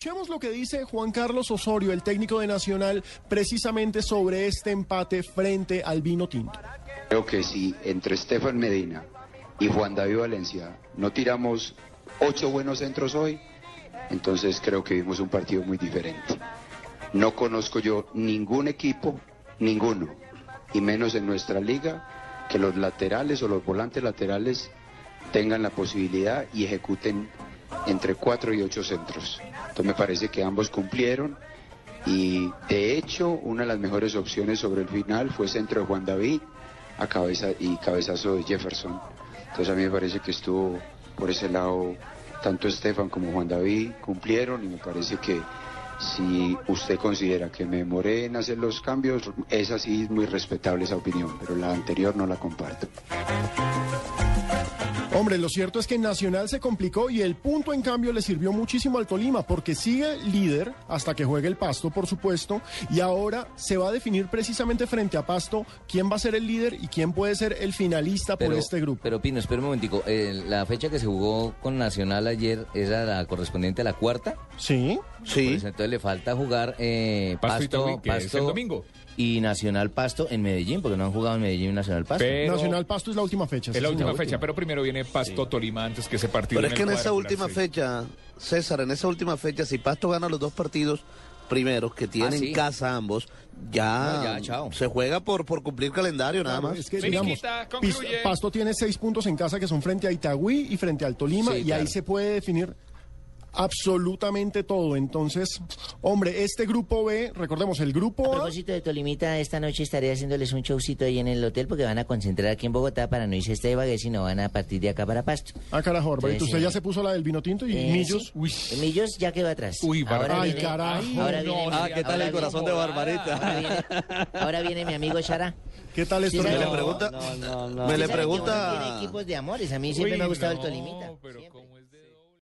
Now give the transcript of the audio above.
Escuchemos lo que dice Juan Carlos Osorio, el técnico de Nacional, precisamente sobre este empate frente al vino tinto. Creo que si entre Estefan Medina y Juan David Valencia no tiramos ocho buenos centros hoy, entonces creo que vimos un partido muy diferente. No conozco yo ningún equipo, ninguno, y menos en nuestra liga, que los laterales o los volantes laterales tengan la posibilidad y ejecuten entre cuatro y ocho centros. Entonces me parece que ambos cumplieron y de hecho una de las mejores opciones sobre el final fue centro de Juan David a cabeza y cabezazo de Jefferson. Entonces a mí me parece que estuvo por ese lado tanto Estefan como Juan David cumplieron y me parece que si usted considera que me demoré en hacer los cambios, es así muy respetable esa opinión, pero la anterior no la comparto. Hombre, lo cierto es que Nacional se complicó y el punto en cambio le sirvió muchísimo al Tolima porque sigue líder hasta que juegue el Pasto, por supuesto, y ahora se va a definir precisamente frente a Pasto quién va a ser el líder y quién puede ser el finalista por este grupo. Pero Pino, espera un momentico, eh, la fecha que se jugó con Nacional ayer era la correspondiente a la cuarta. Sí, sí. Pues entonces le falta jugar eh, Pasto, que es el domingo. y Nacional Pasto en Medellín, porque no han jugado en Medellín Nacional Pasto. Pero- Nacional Pasto es la última fecha. Es sí, la señor. última fecha, pero primero viene Pasto Tolima antes que ese partido. Pero es que en esa última fecha, César, en esa última fecha, si Pasto gana los dos partidos primeros que tienen Ah, sí. casa ambos, ya, No, ya, chao. se juega por, por cumplir calendario nada más. es que, digamos, Pasto tiene seis puntos en casa que son frente a Itagüí y frente al Tolima Sí, y claro. ahí se puede definir absolutamente todo. Entonces, hombre, este grupo B, recordemos, el grupo A, propósito de Tolimita, esta noche estaré haciéndoles un showcito ahí en el hotel porque van a concentrar aquí en Bogotá para no irse a este Ibagué, sino van a partir de acá para Pasto. ah, carajo, Sí, usted sí. ya se puso la del vino tinto y Eh, Millos. sí. Millos ya quedó atrás. Uy, ahora Barbarita. Ay, viene, carajo. Ahora viene, no, Ah, ¿qué tal el corazón viene- de Barbarita? Ahora viene, ahora viene mi amigo Shara. ¿Qué tal Sí, esto? Me sabe- le pregunta, no, no, no. me le que pregunta, tiene equipos de amores. A mí siempre Uy, me ha gustado no, el Tolimita. pero